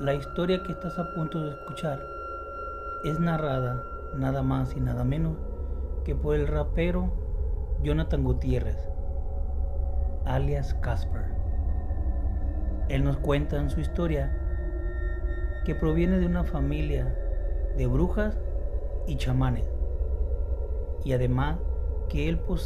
La historia que estás a punto de escuchar es narrada nada más y nada menos que por el rapero Jonathan Gutiérrez, alias Casper. Él nos cuenta en su historia que proviene de una familia de brujas y chamanes, y además que él posee